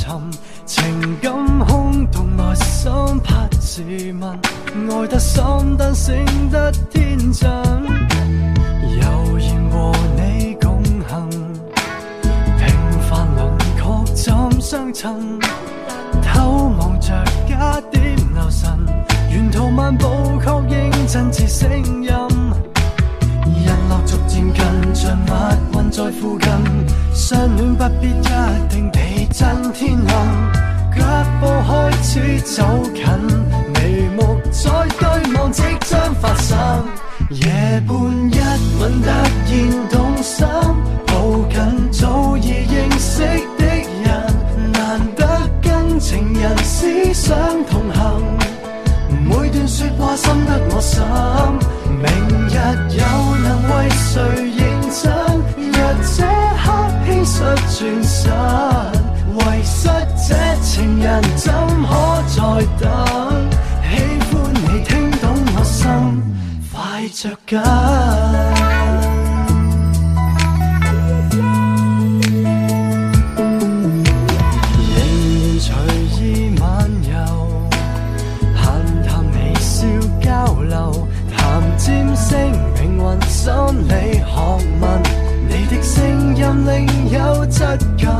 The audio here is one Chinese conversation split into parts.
沉，情感空洞，内心怕自问，爱得深，但醒得天真。悠然和你共行，平凡轮廓怎相衬？偷望着加点留神，沿途漫步确认真挚声音。日落逐渐近，像密云在附近。相恋不必一定地震天暗。脚步开始走近，眉目在对望，即将发生。夜半一吻突然动心，抱紧早已认识的人，难得跟情人思想同行。每段说话深得我心，明日又能为转身。遗失这情人怎可再等？喜欢你听懂我心，快着紧。仍然随意漫游，闲谈微笑交流，谈占星命运心理学问，的声音另有质感。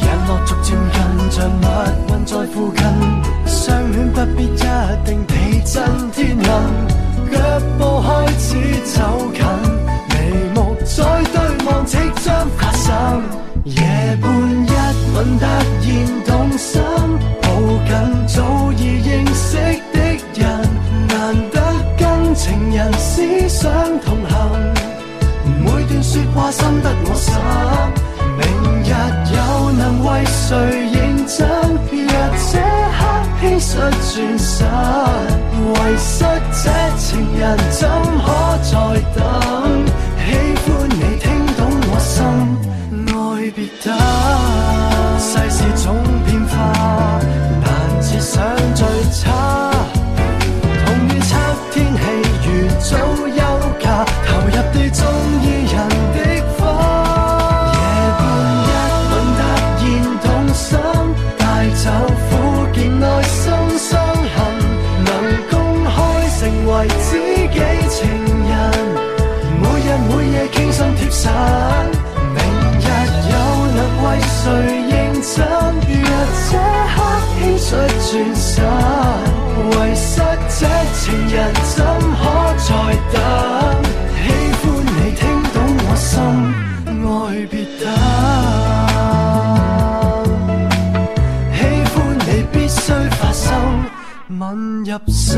日落逐渐近，像密云在附近。相恋不必一定地震天暗，脚步开始走近，眉目在对望，即将发生。夜半一吻突然动心，抱紧早已认识的人，难得跟情人思想，挂心得我心。明日又能为谁认真？若这刻轻率转身，遗失这情人怎可再等？为知己情人，每日每夜倾心贴身，明日又能为谁认真？若这刻轻率转身，遗失这情人怎可再等？喜欢你听懂我心，爱别等。喜欢你必须发生吻入心。